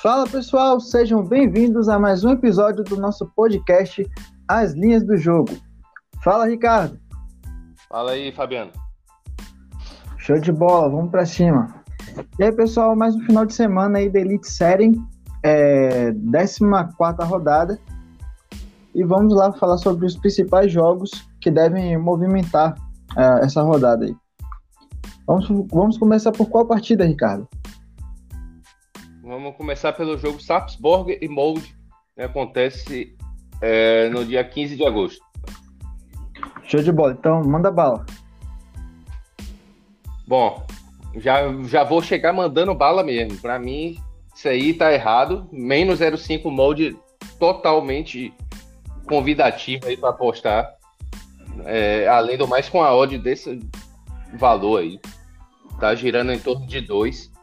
Fala pessoal, sejam bem-vindos a mais um episódio do nosso podcast As Linhas do Jogo. Fala Ricardo. Fala aí, Fabiano. Show de bola, vamos para cima. E aí pessoal, mais um final de semana aí da Elite Série, é, 14 rodada. E vamos lá falar sobre os principais jogos que devem movimentar é, essa rodada aí. Vamos, vamos começar por qual partida, Ricardo? Vamos começar pelo jogo Sarpsborg e Molde, que acontece é, no dia 15 de agosto. Show de bola, então manda bala. Bom, já, já vou chegar mandando bala mesmo. Para mim, isso aí tá errado. Menos 0,5 molde totalmente convidativo aí para apostar. É, além do mais, com a odd desse valor aí. Tá girando em torno de 2.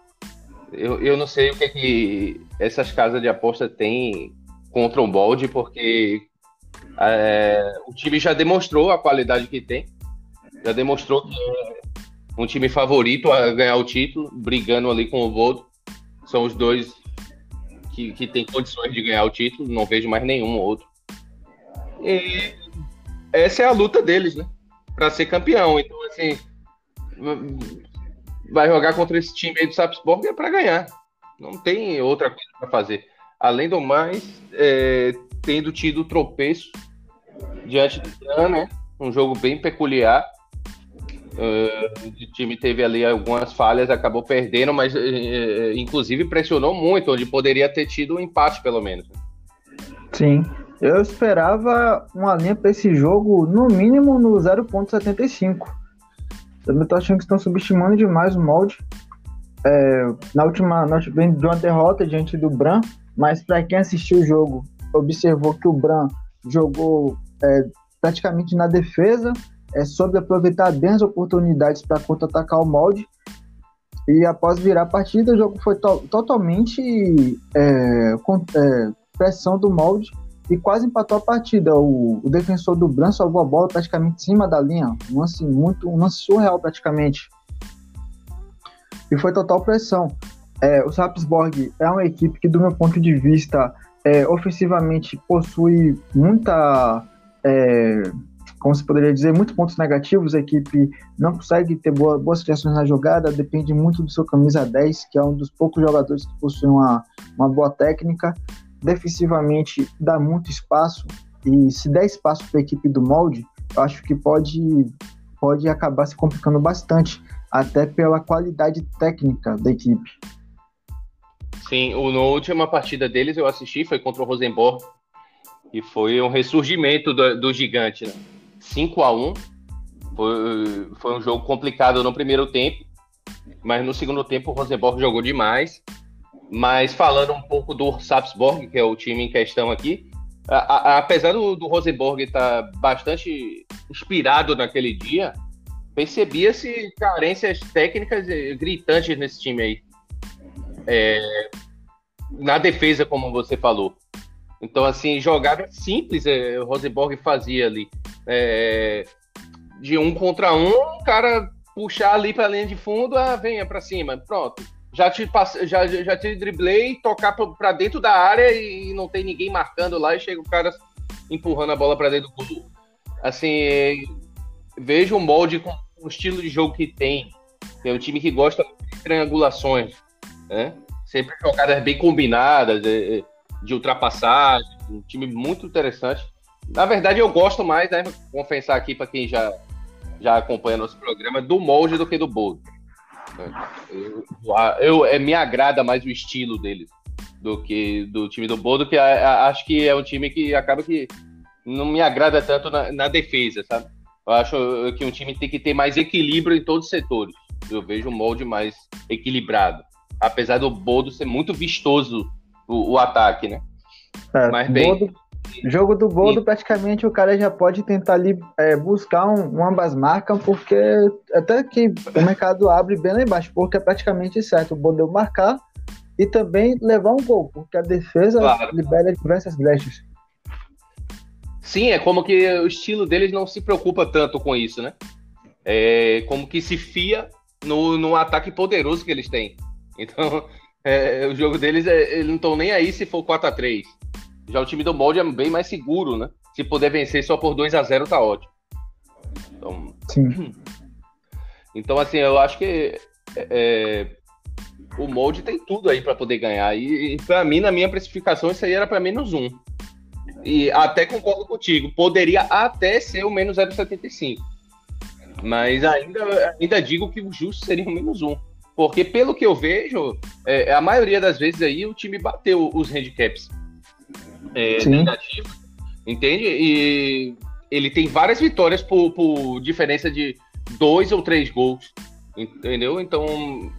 Eu, eu não sei o que, é que essas casas de aposta têm contra o molde, porque é, o time já demonstrou a qualidade que tem. Já demonstrou que é um time favorito a ganhar o título, brigando ali com o Voldo. São os dois que, que têm condições de ganhar o título, não vejo mais nenhum outro. E essa é a luta deles, né? Para ser campeão. Então, assim, vai jogar contra esse time aí do Sapsborg é para ganhar. Não tem outra coisa para fazer. Além do mais, é, tendo tido tropeço diante do Tran, né? Um jogo bem peculiar. Uh, o time teve ali algumas falhas, acabou perdendo, mas uh, inclusive pressionou muito, onde poderia ter tido um empate, pelo menos. Sim, eu esperava uma linha para esse jogo, no mínimo no 0,75. Também tô achando que estão subestimando demais o molde. É, na última noite vem de uma derrota diante do Bran, mas para quem assistiu o jogo, observou que o Bran jogou é, praticamente na defesa, é, soube aproveitar bem as oportunidades para contra-atacar o molde. E após virar a partida, o jogo foi to totalmente é, com, é, pressão do molde e quase empatou a partida. O, o defensor do Bran salvou a bola praticamente em cima da linha, um lance muito, um lance surreal praticamente. E foi total pressão. É, o Sapsborg é uma equipe que, do meu ponto de vista, é, ofensivamente possui muita, é, como se poderia dizer, muitos pontos negativos. A equipe não consegue ter boa, boas criações na jogada, depende muito do seu camisa 10, que é um dos poucos jogadores que possui uma, uma boa técnica defensivamente dá muito espaço e se der espaço para a equipe do molde, eu acho que pode, pode acabar se complicando bastante, até pela qualidade técnica da equipe. Sim, o, na última partida deles eu assisti, foi contra o Rosenborg, e foi um ressurgimento do, do gigante, né? 5 a 1 foi, foi um jogo complicado no primeiro tempo, mas no segundo tempo o Rosenborg jogou demais mas falando um pouco do Sapsborg, que é o time em questão aqui, a, a, apesar do, do Rosenborg estar tá bastante inspirado naquele dia, percebia-se carências técnicas gritantes nesse time aí. É, na defesa, como você falou. Então, assim, jogada simples é, o Rosenborg fazia ali. É, de um contra um, o cara puxar ali para a linha de fundo, ah, venha para cima, pronto já te, já, já te driblei, tocar para dentro da área e não tem ninguém marcando lá e chega o cara empurrando a bola para dentro do gol. Assim, vejo o molde com o estilo de jogo que tem. É um time que gosta de triangulações, né? Sempre jogadas bem combinadas, de, de ultrapassagem, um time muito interessante. Na verdade, eu gosto mais, né? Confessar aqui para quem já, já acompanha nosso programa, do molde do que do Bold. Eu, eu, é, me agrada mais o estilo deles do que do time do Bodo, que acho que é um time que acaba que não me agrada tanto na, na, defesa, sabe? Eu acho que um time tem que ter mais equilíbrio em todos os setores. Eu vejo um molde mais equilibrado. Apesar do Bodo ser muito vistoso o, o ataque, né? É, Mas bem. Bodo, Jogo do Boldo, praticamente o cara já pode tentar ali é, buscar um, um, ambas marcas, porque até que o mercado abre bem lá embaixo, porque é praticamente certo. O Boldo marcar e também levar um gol, porque a defesa claro. libera diversas brechas. Sim, é como que o estilo deles não se preocupa tanto com isso, né? É como que se fia no, no ataque poderoso que eles têm. Então, É, o jogo deles, é, eles não estão nem aí se for 4 a 3 Já o time do molde é bem mais seguro, né? Se puder vencer só por 2 a 0 tá ótimo. Então, Sim. Então, assim, eu acho que é, o molde tem tudo aí para poder ganhar. E, e para mim, na minha precificação, isso aí era para menos um. E até concordo contigo, poderia até ser o menos 0,75. Mas ainda, ainda digo que o justo seria o menos um. Porque pelo que eu vejo, é, a maioria das vezes aí o time bateu os handicaps é, negativos, entende? E ele tem várias vitórias por, por diferença de dois ou três gols, entendeu? Então,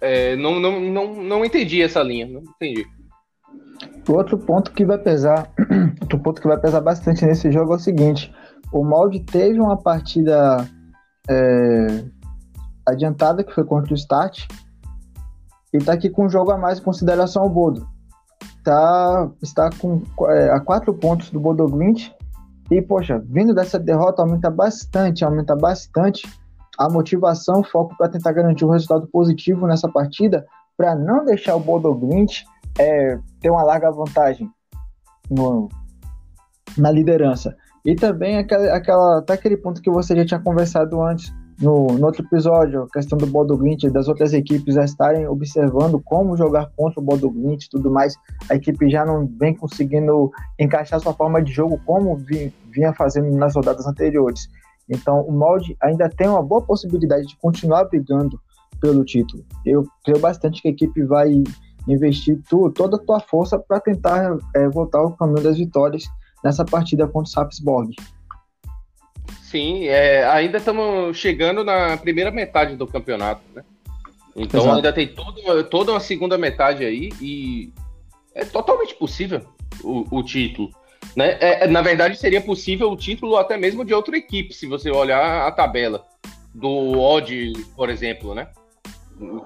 é, não, não, não, não entendi essa linha, não entendi. Outro ponto que vai pesar, outro ponto que vai pesar bastante nesse jogo é o seguinte: o Molde teve uma partida é, adiantada que foi contra o Start e tá aqui com um jogo a mais em consideração ao Bodo. Tá, está com é, a quatro pontos do Bodo Glint e, poxa, vindo dessa derrota aumenta bastante, aumenta bastante a motivação, o foco para tentar garantir um resultado positivo nessa partida, para não deixar o Bodo Glint é, ter uma larga vantagem no, na liderança. E também aquela, aquela, até aquele ponto que você já tinha conversado antes no, no outro episódio, a questão do Bodo Glint, das outras equipes já estarem observando como jogar contra o Bodo Glint e tudo mais. A equipe já não vem conseguindo encaixar sua forma de jogo como vinha fazendo nas rodadas anteriores. Então, o molde ainda tem uma boa possibilidade de continuar brigando pelo título. Eu creio bastante que a equipe vai investir tu, toda a tua força para tentar é, voltar ao caminho das vitórias nessa partida contra o Sapsborg. Sim, é, ainda estamos chegando na primeira metade do campeonato, né? Então Exato. ainda tem toda, toda uma segunda metade aí e é totalmente possível o, o título. Né? É, na verdade, seria possível o título até mesmo de outra equipe, se você olhar a tabela do Odd, por exemplo, né?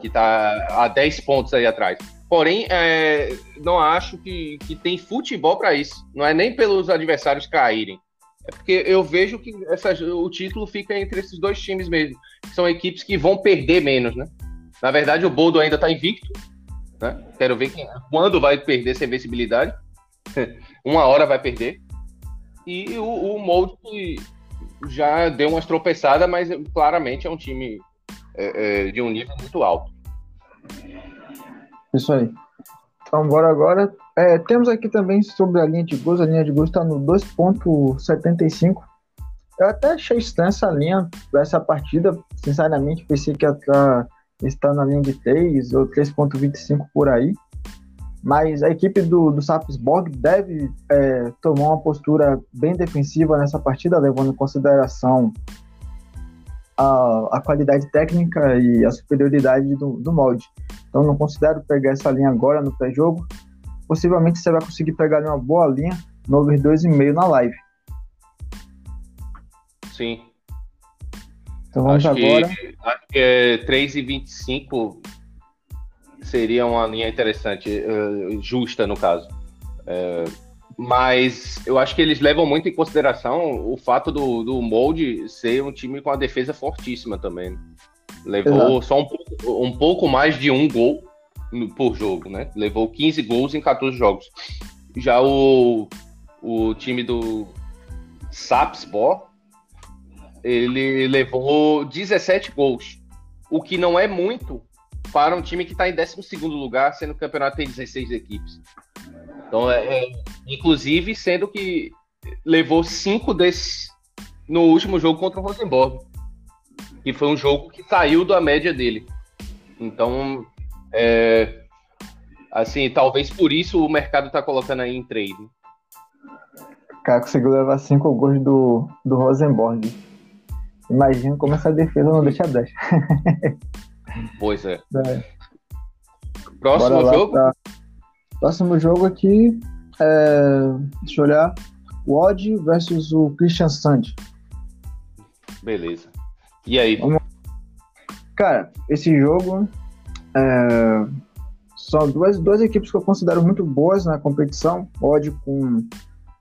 Que está a 10 pontos aí atrás. Porém, é, não acho que, que tem futebol para isso. Não é nem pelos adversários caírem. É porque eu vejo que o título fica entre esses dois times mesmo. São equipes que vão perder menos, né? Na verdade, o Boldo ainda está invicto. Né? Quero ver quem, quando vai perder essa invencibilidade. Uma hora vai perder. E o, o Mold já deu umas tropeçadas, mas claramente é um time é, é, de um nível muito alto. Isso aí. Então, bora agora. É, temos aqui também sobre a linha de gols. A linha de gols está no 2,75. Eu até achei estranha essa linha essa partida. Sinceramente, pensei que ia estar na linha de 3 ou 3,25 por aí. Mas a equipe do, do Sapsborg deve é, tomar uma postura bem defensiva nessa partida, levando em consideração a, a qualidade técnica e a superioridade do, do molde. Então não considero pegar essa linha agora no pré-jogo. Possivelmente você vai conseguir pegar uma boa linha no over 2,5 na live. Sim. Então vamos acho agora. Que, acho que é 3,25 seria uma linha interessante, uh, justa no caso. Uh, mas eu acho que eles levam muito em consideração o fato do, do molde ser um time com uma defesa fortíssima também. Levou Exato. só um pouco, um pouco mais de um gol por jogo, né? Levou 15 gols em 14 jogos. Já o, o time do Sapsborg, ele levou 17 gols, o que não é muito para um time que está em 12 lugar, sendo que o campeonato tem 16 equipes. Então, é, é, inclusive, sendo que levou cinco desses no último jogo contra o Rosenborg, que foi um jogo que saiu da média dele. Então, é, assim, talvez por isso o mercado está colocando aí em trade. O cara conseguiu levar cinco gols do, do Rosenborg. Imagina como essa defesa não deixa brecha. Pois é. é. Próximo jogo? Pra... Próximo jogo aqui é. Deixa eu olhar. O Odd versus o Christian Sand. Beleza. E aí? Cara, esse jogo é... são duas, duas equipes que eu considero muito boas na competição. Odd com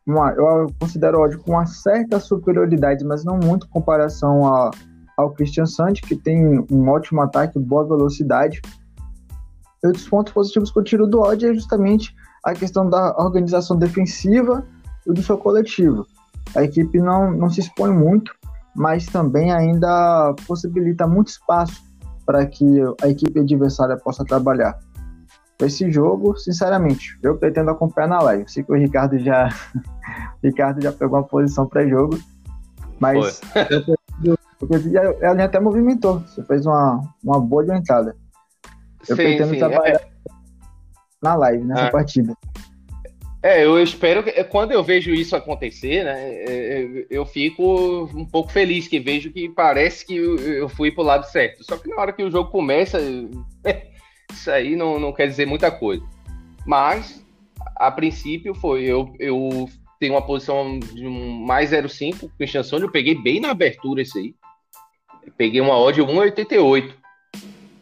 uma, eu considero Odd com uma certa superioridade, mas não muito em comparação a, ao Christian Sand, que tem um ótimo ataque, boa velocidade outros pontos positivos que eu tiro do Odd é justamente a questão da organização defensiva e do seu coletivo. A equipe não, não se expõe muito, mas também ainda possibilita muito espaço para que a equipe adversária possa trabalhar. Esse jogo, sinceramente, eu pretendo acompanhar na live. Sei que o Ricardo já, o Ricardo já pegou uma posição pré-jogo, mas eu, eu, a linha até movimentou. Você fez uma, uma boa adiantada. Eu sim, pretendo sim, trabalhar é... na live, nessa ah. partida. É, eu espero que quando eu vejo isso acontecer, né, é, é, eu fico um pouco feliz que vejo que parece que eu fui pro lado certo. Só que na hora que o jogo começa, isso aí não, não quer dizer muita coisa. Mas, a princípio, foi eu, eu tenho uma posição de um mais 0,5 Christian Sony, eu peguei bem na abertura isso aí. Peguei uma odd 1,88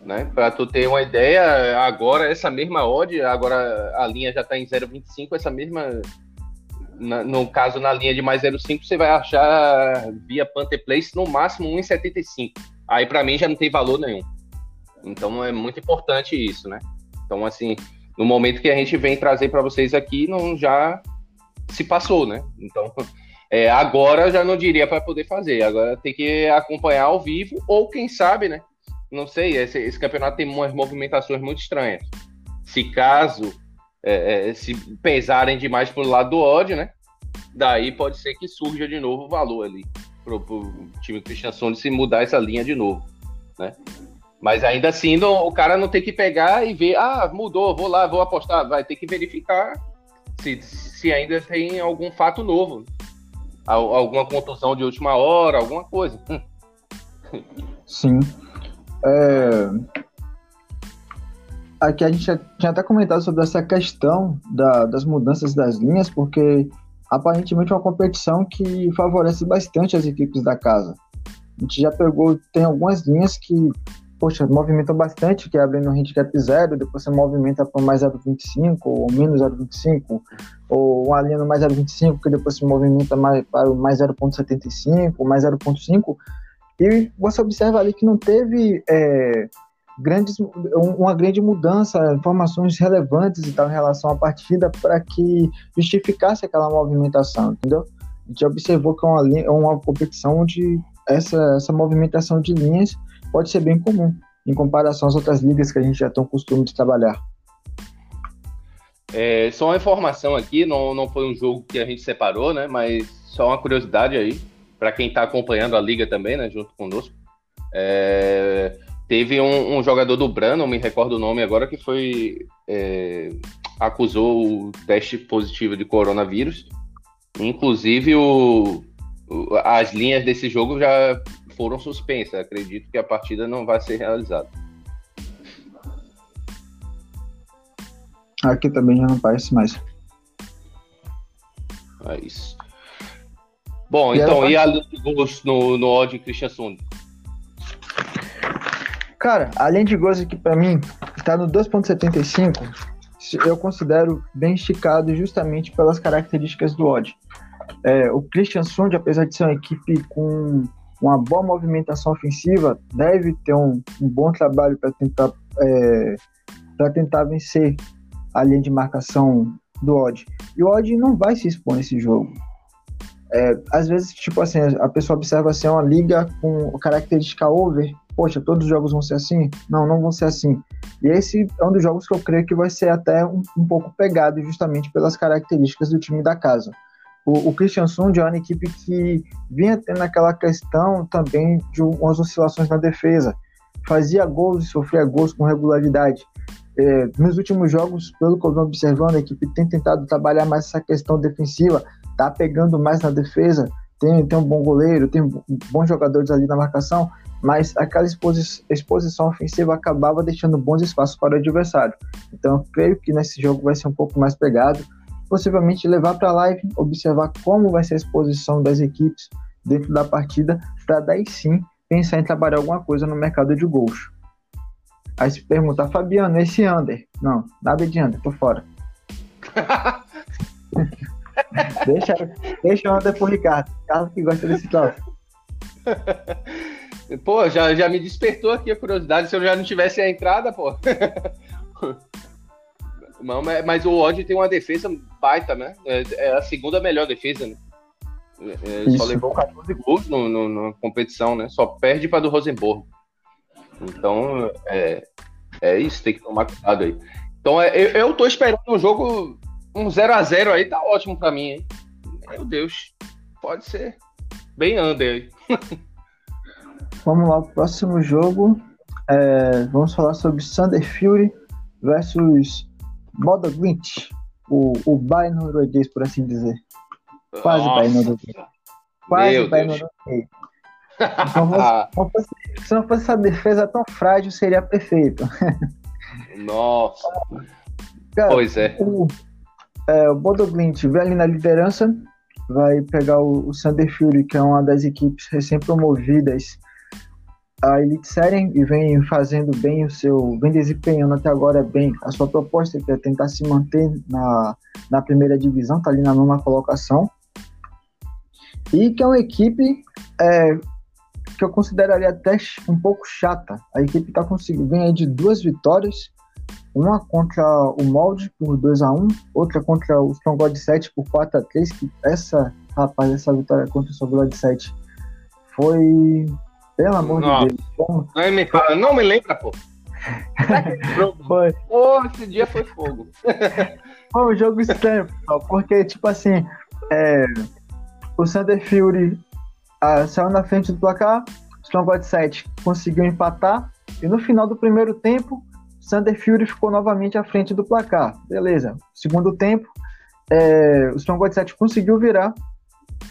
né? Para tu ter uma ideia, agora essa mesma odd, agora a linha já está em 0,25, essa mesma na, no caso na linha de mais 0,5 você vai achar via Panther Place no máximo 1,75. Aí para mim já não tem valor nenhum. Então é muito importante isso, né? Então assim, no momento que a gente vem trazer para vocês aqui, não já se passou, né? Então é, agora já não diria para poder fazer. Agora tem que acompanhar ao vivo ou quem sabe, né? Não sei, esse, esse campeonato tem umas movimentações muito estranhas. Se caso é, é, se pesarem demais pro lado do ódio, né? Daí pode ser que surja de novo o valor ali pro, pro time Christian Sonde se mudar essa linha de novo, né? Mas ainda assim, não, o cara não tem que pegar e ver, ah, mudou, vou lá, vou apostar. Vai ter que verificar se, se ainda tem algum fato novo. Alguma contusão de última hora, alguma coisa. Sim. É... Aqui a gente tinha até comentado sobre essa questão da, das mudanças das linhas, porque aparentemente é uma competição que favorece bastante as equipes da casa. A gente já pegou, tem algumas linhas que, poxa, movimentam bastante, que abrem no handicap zero, depois você movimenta para mais 0,25 ou menos 0,25, ou uma linha no mais 0,25, que depois se movimenta mais, para o mais 0,75, mais 0,5, e você observa ali que não teve é, grandes, uma grande mudança, informações relevantes e tal em relação à partida para que justificasse aquela movimentação, entendeu? A gente observou que é uma, é uma competição onde essa, essa movimentação de linhas pode ser bem comum em comparação às outras ligas que a gente já tem o costume de trabalhar. É, só uma informação aqui, não, não foi um jogo que a gente separou, né? Mas só uma curiosidade aí para quem está acompanhando a liga também, né, junto conosco. É, teve um, um, jogador do Bran, não me recordo o nome agora, que foi é, acusou o teste positivo de coronavírus. Inclusive o, o, as linhas desse jogo já foram suspensas. Acredito que a partida não vai ser realizada. Aqui também já não parece mais. É isso. Bom, e então, e a linha de gols no, no ódio Christian Sund? Cara, a linha de gols aqui para mim está no 2.75. Eu considero bem esticado justamente pelas características do odd. É, o Christian Sund, apesar de ser uma equipe com uma boa movimentação ofensiva, deve ter um, um bom trabalho para tentar é, para tentar vencer a linha de marcação do odd. E o odd não vai se expor nesse jogo. É, às vezes, tipo assim, a pessoa observa assim, uma liga com característica over. Poxa, todos os jogos vão ser assim? Não, não vão ser assim. E esse é um dos jogos que eu creio que vai ser até um, um pouco pegado, justamente pelas características do time da casa. O, o Christian Sund é uma equipe que vinha tendo aquela questão também de umas oscilações na defesa. Fazia gols e sofria gols com regularidade. É, nos últimos jogos, pelo que eu venho observando, a equipe tem tentado trabalhar mais essa questão defensiva, tá pegando mais na defesa, tem, tem um bom goleiro, tem bons jogadores ali na marcação, mas aquela exposi exposição ofensiva acabava deixando bons espaços para o adversário. Então, eu creio que nesse jogo vai ser um pouco mais pegado, possivelmente levar para a live, observar como vai ser a exposição das equipes dentro da partida, para daí sim pensar em trabalhar alguma coisa no mercado de gols. Aí se pergunta, Fabiano, esse under? Não, nada de under, tô fora. deixa, deixa a onda pro Ricardo. Ricardo que gosta desse troço. Pô, já, já me despertou aqui a curiosidade. Se eu já não tivesse a entrada, pô. Não, mas o Odd tem uma defesa baita, né? É, é a segunda melhor defesa, né? É, é só levou 14 gols no, no, na competição, né? Só perde para do Rosenborg. Então, é, é isso, tem que tomar cuidado aí. Então, é, eu, eu tô esperando um jogo, um 0x0 aí, tá ótimo para mim, hein? Meu Deus, pode ser bem under aí. Vamos lá, o próximo jogo. É, vamos falar sobre Thunder Fury versus Bodo Glint, o, o Bayern norueguês, por assim dizer. Quase Nossa. Bayern norueguês. Quase Bayern norueguês. Se não, fosse, se não fosse essa defesa tão frágil, seria perfeito. Nossa. Cara, pois é. O, é, o Bodo Glint vem ali na liderança, vai pegar o, o Thunder Fury, que é uma das equipes recém-promovidas a Elite Série e vem fazendo bem o seu, vem desempenhando até agora bem a sua proposta, que é tentar se manter na, na primeira divisão, tá ali na nona colocação. E que é uma equipe é, que eu consideraria até um pouco chata. A equipe tá conseguindo, aí de duas vitórias, uma contra o Molde por 2 a 1 outra contra o Stronghold 7 por 4 a 3 que essa, rapaz, essa vitória contra o Stronghold 7 foi pelo amor Nossa. de Deus. Como... Não me, fala, não me lembra, pô. foi. Pô, esse dia foi fogo. foi um jogo estranho, porque, tipo assim, é, o Thunder Fury ah, saiu na frente do placar, o Stronghold 7 conseguiu empatar, e no final do primeiro tempo, o Thunder Fury ficou novamente à frente do placar. Beleza. Segundo tempo, é, o Stronghold 7 conseguiu virar,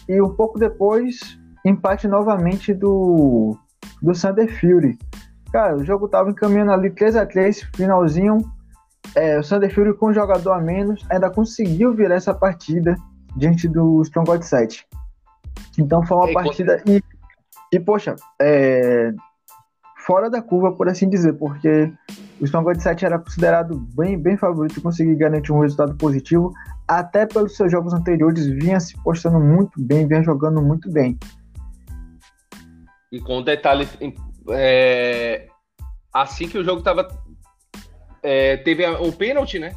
e um pouco depois, empate novamente do, do Thunder Fury. Cara, o jogo tava encaminhando ali 3 a 3 finalzinho. É, o Thunder Fury com um jogador a menos ainda conseguiu virar essa partida diante do Stronghold 7. Então foi uma é, partida. E, e, poxa, é, fora da curva, por assim dizer, porque o Stronghold 7 era considerado bem, bem favorito e conseguir garantir um resultado positivo, até pelos seus jogos anteriores, vinha se postando muito bem, vinha jogando muito bem. E com detalhe, é, assim que o jogo tava. É, teve um pênalti, né?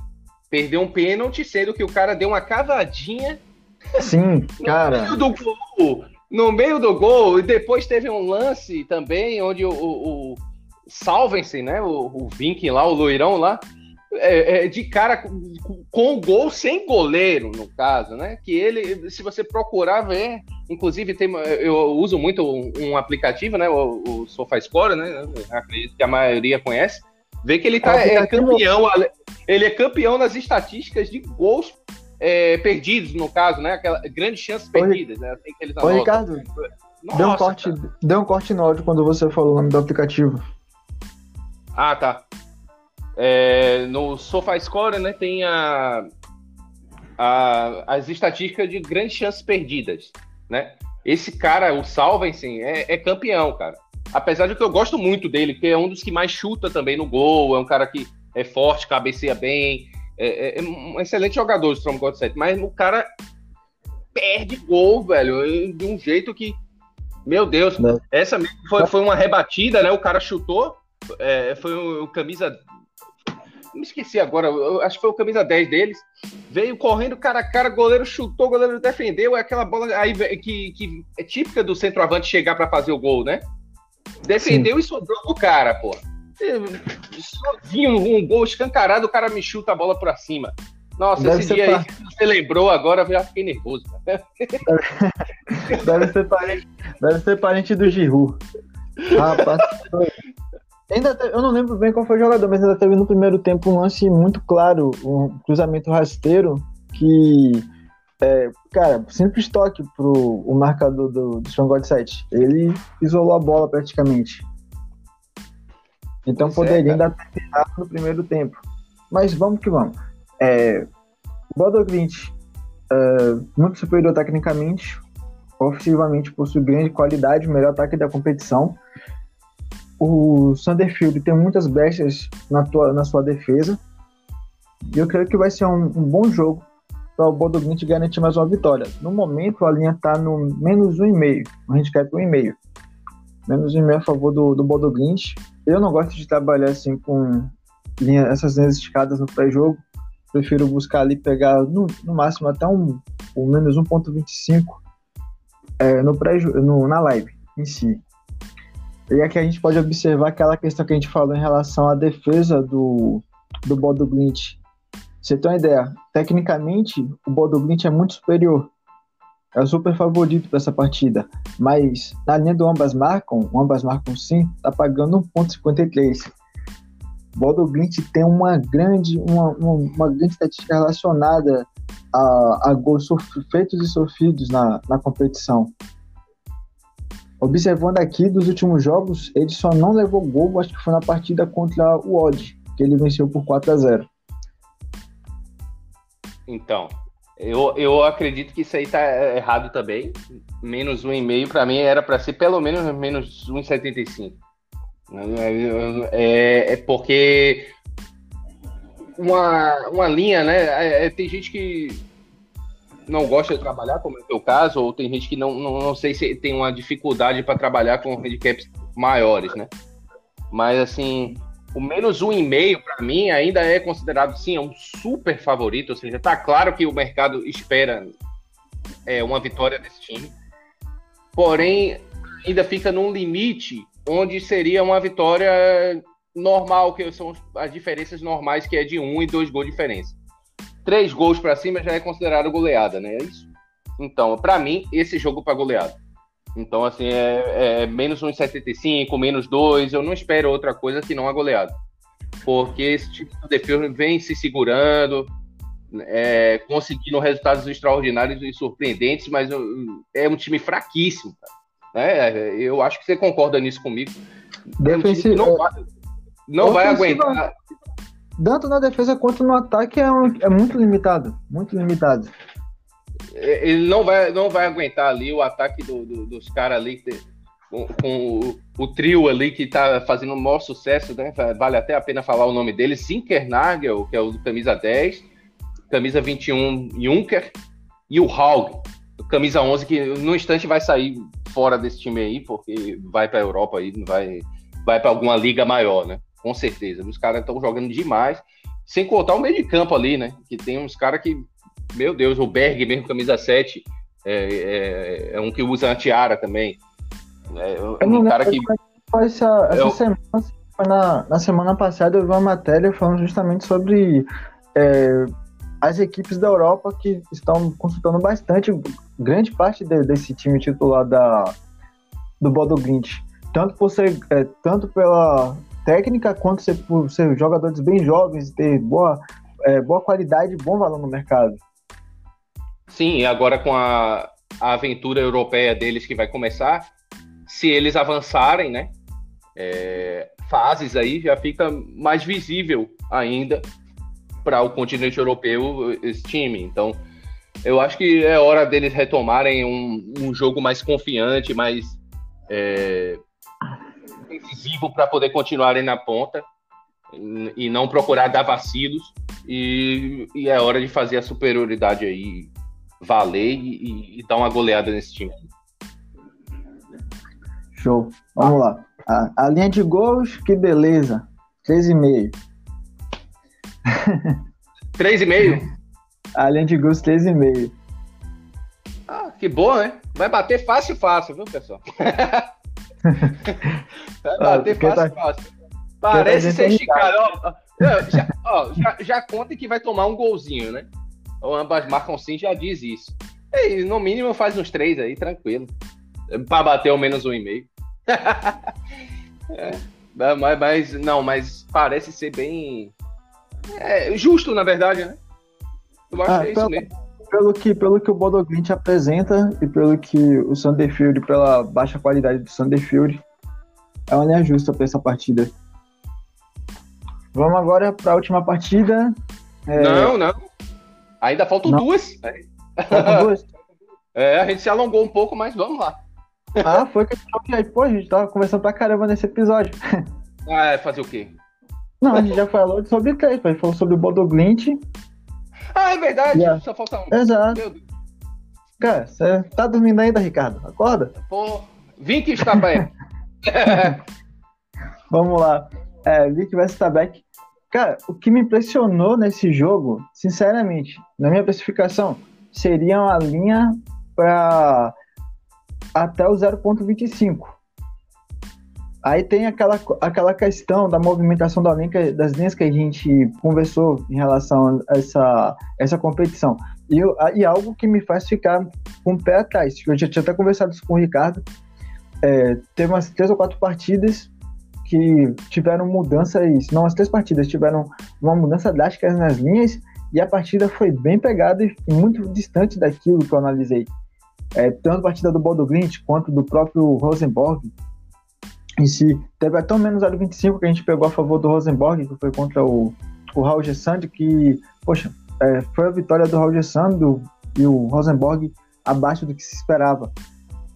Perdeu um pênalti, sendo que o cara deu uma cavadinha. Sim, cara. No meio do gol. No meio do gol. E depois teve um lance também, onde o, o, o Salvensen, né? O, o Vink lá, o loirão lá, é, é, de cara com, com o gol sem goleiro, no caso, né? Que ele, se você procurar ver, inclusive tem, eu uso muito um, um aplicativo, né? O, o SofaScore, né? Acredito que a maioria conhece. Vê que ele tá, é, é campeão, ele é campeão nas estatísticas de gols é, perdidos, no caso, né? Aquela grande chance perdidas, né? Assim que eles Ô, Ricardo, Nossa, deu, um corte, deu um corte no áudio quando você falou o nome do aplicativo. Ah, tá. É, no SofaScore, né, tem a, a, as estatísticas de grandes chances perdidas, né? Esse cara, o Salvensen, é, é campeão, cara. Apesar de que eu gosto muito dele, porque é um dos que mais chuta também no gol, é um cara que é forte, cabeceia bem, é, é, é um excelente jogador God 7, mas o cara perde gol, velho, de um jeito que, meu Deus, Não. essa foi, foi uma rebatida, né? O cara chutou, é, foi o, o camisa me esqueci agora, acho que foi o camisa 10 deles, veio correndo cara a cara, goleiro chutou, goleiro defendeu, é aquela bola aí que, que é típica do centroavante chegar para fazer o gol, né? Defendeu Sim. e sobrou pro cara, pô. Sozinho, um gol escancarado, o cara me chuta a bola pra cima. Nossa, deve esse dia aí que você lembrou agora, eu já fiquei nervoso. Deve, ser parente, deve ser parente do Giru. Rapaz, Ainda te... eu não lembro bem qual foi o jogador, mas ainda teve no primeiro tempo um lance muito claro, um cruzamento rasteiro que, é, cara, simples toque pro o marcador do, do Stronghold 7. Ele isolou a bola praticamente. Então pois poderia é, ainda ter terminado no primeiro tempo. Mas vamos que vamos. É, Bodoglint, é, muito superior tecnicamente, ofensivamente possui grande qualidade, melhor ataque da competição o Sanderfield tem muitas brechas na, tua, na sua defesa. E eu creio que vai ser um, um bom jogo para o Bodoglint garantir mais uma vitória. No momento, a linha está no menos 1,5. A gente quer para 1,5. Menos 1,5 a favor do, do Bodoglint. Eu não gosto de trabalhar assim com, linha, essas linhas esticadas no pré-jogo. Prefiro buscar ali pegar no, no máximo até um, um menos 1.25 é, no pré no, na live em si. E aqui a gente pode observar aquela questão que a gente falou em relação à defesa do, do Bodo Glint. Você tem uma ideia? Tecnicamente, o Bodo Glint é muito superior. É o super favorito para essa partida. Mas na linha do ambas marcam, ambas marcam sim, tá pagando 1,53. Bodo Glint tem uma grande, uma, uma, uma, grande estatística relacionada a, a gols feitos e sofridos na, na competição. Observando aqui dos últimos jogos, ele só não levou gol, acho que foi na partida contra o Odd, que ele venceu por 4 a 0 Então, eu, eu acredito que isso aí tá errado também. Menos um e meio para mim era para ser pelo menos menos 1,75. É, é porque uma, uma linha, né? É, é, tem gente que não gosta de trabalhar, como é o teu caso, ou tem gente que não, não, não sei se tem uma dificuldade para trabalhar com handicaps maiores, né? Mas assim, o menos um e meio para mim ainda é considerado sim é um super favorito, ou seja, tá claro que o mercado espera é, uma vitória desse time, porém ainda fica num limite onde seria uma vitória normal, que são as diferenças normais, que é de um e dois gols de diferença três gols para cima já é considerado goleada, né? É isso. Então, para mim, esse jogo para goleada. Então, assim, é, é menos 1,75, menos 2. Eu não espero outra coisa que não a goleada. Porque esse tipo de defesa vem se segurando, é, conseguindo resultados extraordinários e surpreendentes, mas é um time fraquíssimo. Né? Eu acho que você concorda nisso comigo. Defensivo, é um não vai, não vai aguentar tanto na defesa quanto no ataque é, um, é muito limitado, muito limitado. Ele não vai, não vai aguentar ali o ataque do, do, dos caras ali com, com o, o, trio ali que tá fazendo o maior sucesso, né? Vale até a pena falar o nome dele, Zinkernagel, que é o do camisa 10, camisa 21, Junker, e o Haug, camisa 11, que no instante vai sair fora desse time aí, porque vai para a Europa aí, vai, vai para alguma liga maior, né? com certeza. Os caras estão jogando demais. Sem contar o meio de campo ali, né? Que tem uns caras que, meu Deus, o Berg mesmo, camisa 7, é, é, é um que usa a tiara também. É um cara que. Essa, essa eu... semana, na, na semana passada, eu vi uma matéria falando justamente sobre é, as equipes da Europa que estão consultando bastante, grande parte de, desse time titular da, do Bodo Glint. Tanto, por ser, é, tanto pela técnica quanto ser, por ser jogadores bem jovens, ter boa, é, boa qualidade e bom valor no mercado. Sim, e agora com a, a aventura europeia deles que vai começar, se eles avançarem, né? É, fases aí já fica mais visível ainda para o continente europeu esse time. Então, eu acho que é hora deles retomarem um, um jogo mais confiante, mais é, decisivo para poder continuarem na ponta e não procurar dar vacilos. E, e, é hora de fazer a superioridade aí valer e, e dar uma goleada nesse time. Show. Vamos lá. A, a, linha de gols, que beleza. 3,5. 3,5? a linha de gols, 3,5. Ah, que boa, né? Vai bater fácil, fácil, viu, pessoal? Vai bater fácil, tá, fácil. Parece ser esticado. Ó, já, ó, já, já conta que vai tomar um golzinho, né? Ou ambas marcam sim, já diz isso. E, no mínimo faz uns três aí, tranquilo. Pra bater o menos um e meio. é, mas, mas, não, mas parece ser bem. É, justo, na verdade, né? Eu acho ah, que é isso mesmo pelo que, pelo que o Bodoglint apresenta e pelo que o Sanderfield, pela baixa qualidade do Sanderfield, é uma linha justa para essa partida. Vamos agora para a última partida. É... Não, não. Ainda faltam não. duas. Faltam duas. é, a gente se alongou um pouco, mas vamos lá. Ah, foi que a gente, pô, a gente tava conversando pra caramba nesse episódio. Ah, é fazer o quê? Não, a gente já falou sobre três, a gente falou sobre o Bodoglint, ah, é verdade. Yeah. Só falta um. Exato. Cara, você tá dormindo ainda, Ricardo? Acorda? Pô, Vink está bem. Vamos lá. É, Vic vs Tabeck. Cara, o que me impressionou nesse jogo, sinceramente, na minha classificação, seria uma linha para até o 0.25. Aí tem aquela, aquela questão da movimentação da linha, das linhas que a gente conversou em relação a essa, essa competição. E, e algo que me faz ficar com o pé atrás. Eu já tinha até conversado isso com o Ricardo. É, teve umas três ou quatro partidas que tiveram mudanças, não, as três partidas tiveram uma mudança drástica nas linhas e a partida foi bem pegada e muito distante daquilo que eu analisei. É, tanto a partida do Bodo Glint quanto do próprio Rosenborg em si. Teve até o menos 0,25 que a gente pegou a favor do Rosenborg, que foi contra o, o Raul Gessand, que, poxa, é, foi a vitória do Raul Gessand e o Rosenborg abaixo do que se esperava.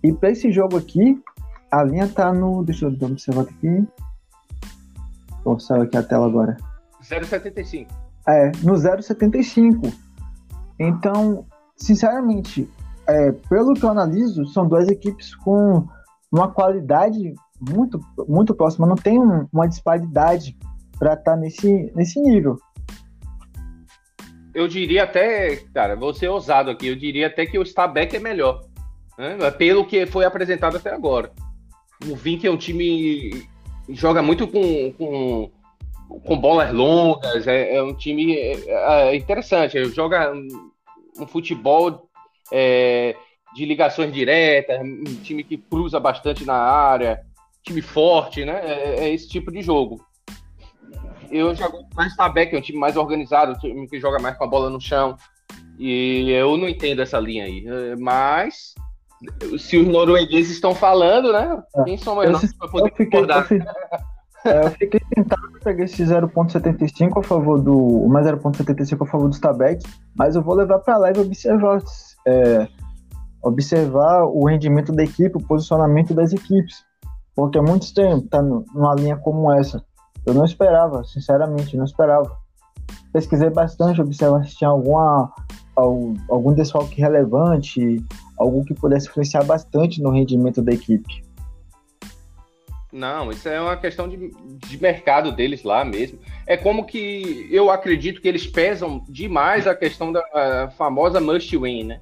E para esse jogo aqui, a linha tá no. Deixa eu observar aqui. Pô, saiu aqui a tela agora. 0,75. É, no 0,75. Então, sinceramente, é, pelo que eu analiso, são duas equipes com uma qualidade muito, muito próxima. Não tem um, uma disparidade para estar tá nesse, nesse nível. Eu diria até, cara, vou ser ousado aqui, eu diria até que o Stabæk é melhor. Né? Pelo que foi apresentado até agora. O Vink é um time joga muito com, com, com bolas longas, é, é um time é, é interessante, joga um, futebol é, de ligações diretas, um time que cruza bastante na área, time forte, né? É, esse tipo de jogo. Eu jogo mais Tabek, é um time mais organizado, um time que joga mais com a bola no chão. E eu não entendo essa linha aí. Mas se os noruegueses estão falando, né? É. Quem somos nós para poder eu fiquei, eu fiquei, é, eu fiquei tentado pegar esse 0.75 a favor do. Mais 0.75 a favor do Stabek, mas eu vou levar para lá e observar. É, observar o rendimento da equipe, o posicionamento das equipes. Porque é muito estranho estar numa linha como essa. Eu não esperava, sinceramente, não esperava. Pesquisei bastante, observar se tinha alguma, algum desfalque relevante, algo que pudesse influenciar bastante no rendimento da equipe. Não, isso é uma questão de, de mercado deles lá mesmo. É como que eu acredito que eles pesam demais a questão da a famosa must win, né?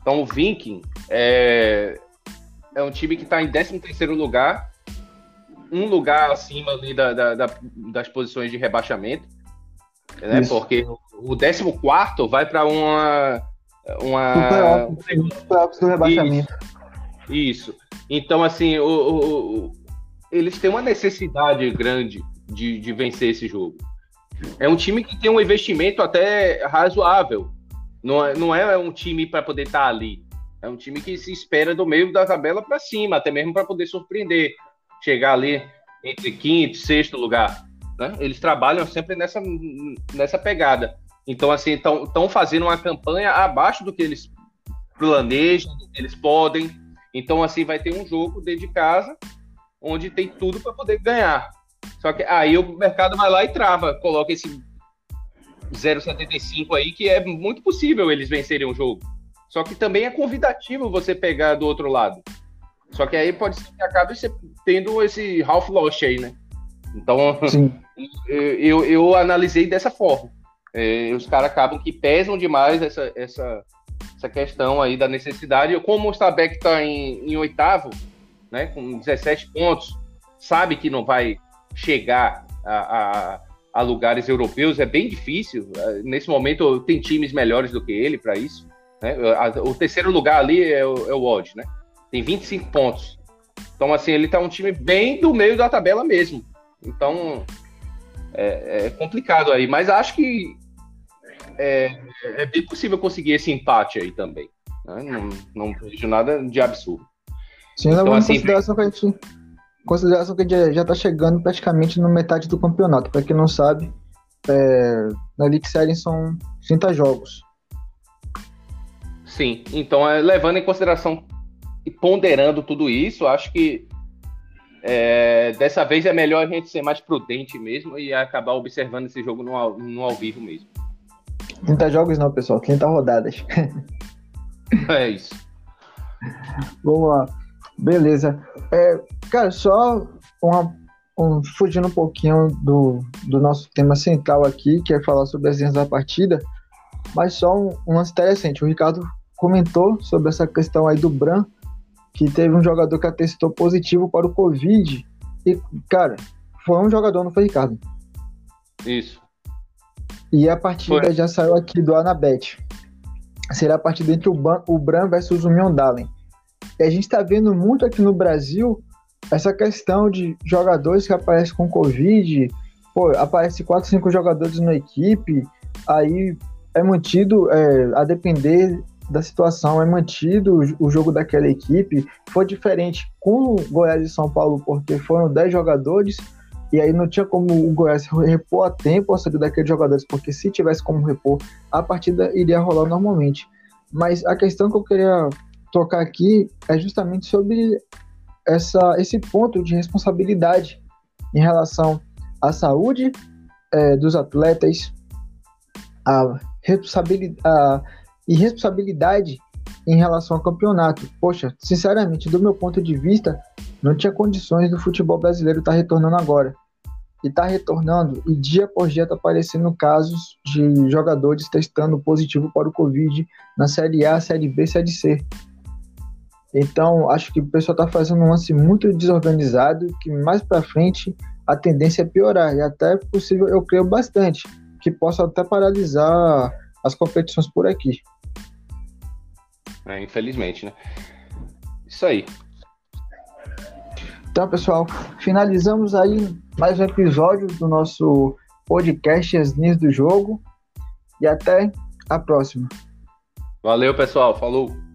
Então o Viking é, é um time que está em 13 terceiro lugar, um lugar acima ali da, da, da, das posições de rebaixamento, né? Porque o 14 vai para uma uma. do rebaixamento. Isso. Isso. Então, assim, o, o, o, eles têm uma necessidade grande de, de vencer esse jogo. É um time que tem um investimento até razoável. Não é, não é um time para poder estar tá ali. É um time que se espera do meio da tabela para cima, até mesmo para poder surpreender, chegar ali entre quinto e sexto lugar. Né? Eles trabalham sempre nessa, nessa pegada. Então, assim, estão fazendo uma campanha abaixo do que eles planejam, do que eles podem. Então, assim, vai ter um jogo dentro de casa onde tem tudo para poder ganhar. Só que aí o mercado vai lá e trava, coloca esse 0,75 aí, que é muito possível eles vencerem o jogo. Só que também é convidativo você pegar do outro lado. Só que aí pode ser que acabe tendo esse half loss aí, né? Então, eu, eu analisei dessa forma. É, os caras acabam que pesam demais essa, essa, essa questão aí da necessidade. Como o Stabek está em, em, oitavo, né, com 17 pontos, sabe que não vai chegar a, a, a lugares europeus, é bem difícil. Nesse momento, tem times melhores do que ele para isso. Né? O terceiro lugar ali é o, é o Odd, né? Tem 25 pontos. Então, assim, ele tá um time bem do meio da tabela mesmo. Então, é, é complicado aí. Mas acho que é, é bem possível conseguir esse empate aí também. Né? Não, não vejo nada de absurdo. Sim, então, assim, consideração que a gente. Consideração que a gente já está chegando praticamente no metade do campeonato. Para quem não sabe, é, na League Série são 30 jogos. Sim, então é, levando em consideração e ponderando tudo isso, acho que é, dessa vez é melhor a gente ser mais prudente mesmo e acabar observando esse jogo no, no ao vivo mesmo. 30 jogos não, pessoal, 30 rodadas. É isso. Vamos lá. Beleza. É, cara, só uma um, fugindo um pouquinho do, do nosso tema central aqui, que é falar sobre as linhas da partida, mas só um, um lance interessante. O Ricardo comentou sobre essa questão aí do Bran, que teve um jogador que atestou positivo para o Covid. E, cara, foi um jogador, não foi, Ricardo? Isso. E a partida foi. já saiu aqui do Anabet. Será a partida entre o, Ban, o Bran versus o Miondalen. E a gente está vendo muito aqui no Brasil essa questão de jogadores que aparecem com Covid, pô, aparece quatro, cinco jogadores na equipe, aí é mantido, é, a depender da situação, é mantido o jogo daquela equipe. Foi diferente com o Goiás e São Paulo, porque foram 10 jogadores, e aí não tinha como o Goiás repor a tempo a saída daqueles jogadores, porque se tivesse como repor, a partida iria rolar normalmente. Mas a questão que eu queria tocar aqui é justamente sobre essa, esse ponto de responsabilidade em relação à saúde é, dos atletas, a a irresponsabilidade em relação ao campeonato. Poxa, sinceramente, do meu ponto de vista, não tinha condições do futebol brasileiro estar tá retornando agora. E está retornando, e dia por dia está aparecendo casos de jogadores testando positivo para o Covid na Série A, Série B, Série C. Então, acho que o pessoal está fazendo um lance muito desorganizado, que mais para frente a tendência é piorar. E até é possível, eu creio bastante, que possa até paralisar as competições por aqui. É, infelizmente, né? Isso aí. Então, pessoal, finalizamos aí mais um episódio do nosso podcast As Linhas do Jogo. E até a próxima. Valeu, pessoal. Falou.